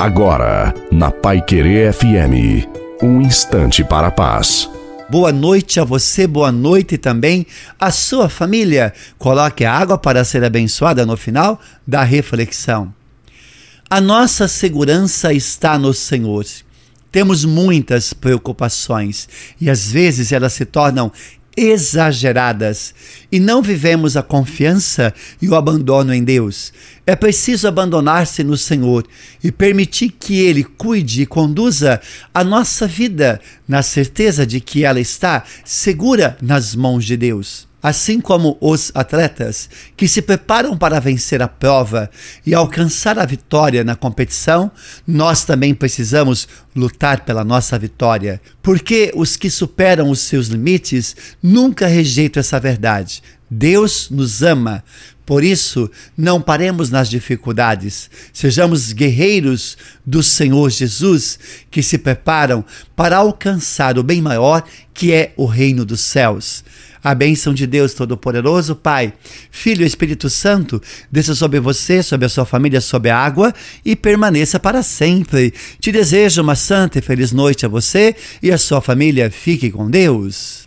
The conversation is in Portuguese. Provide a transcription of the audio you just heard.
Agora, na Pai Querer FM, um instante para a paz. Boa noite a você, boa noite também à sua família. Coloque a água para ser abençoada no final da reflexão. A nossa segurança está no Senhor. Temos muitas preocupações e às vezes elas se tornam exageradas e não vivemos a confiança e o abandono em Deus. É preciso abandonar-se no Senhor e permitir que Ele cuide e conduza a nossa vida na certeza de que ela está segura nas mãos de Deus. Assim como os atletas que se preparam para vencer a prova e alcançar a vitória na competição, nós também precisamos lutar pela nossa vitória, porque os que superam os seus limites nunca rejeitam essa verdade. Deus nos ama. Por isso, não paremos nas dificuldades. Sejamos guerreiros do Senhor Jesus que se preparam para alcançar o bem maior que é o reino dos céus. A bênção de Deus Todo-Poderoso, Pai, Filho e Espírito Santo, desça sobre você, sobre a sua família, sobre a água e permaneça para sempre. Te desejo uma santa e feliz noite a você e a sua família. Fique com Deus.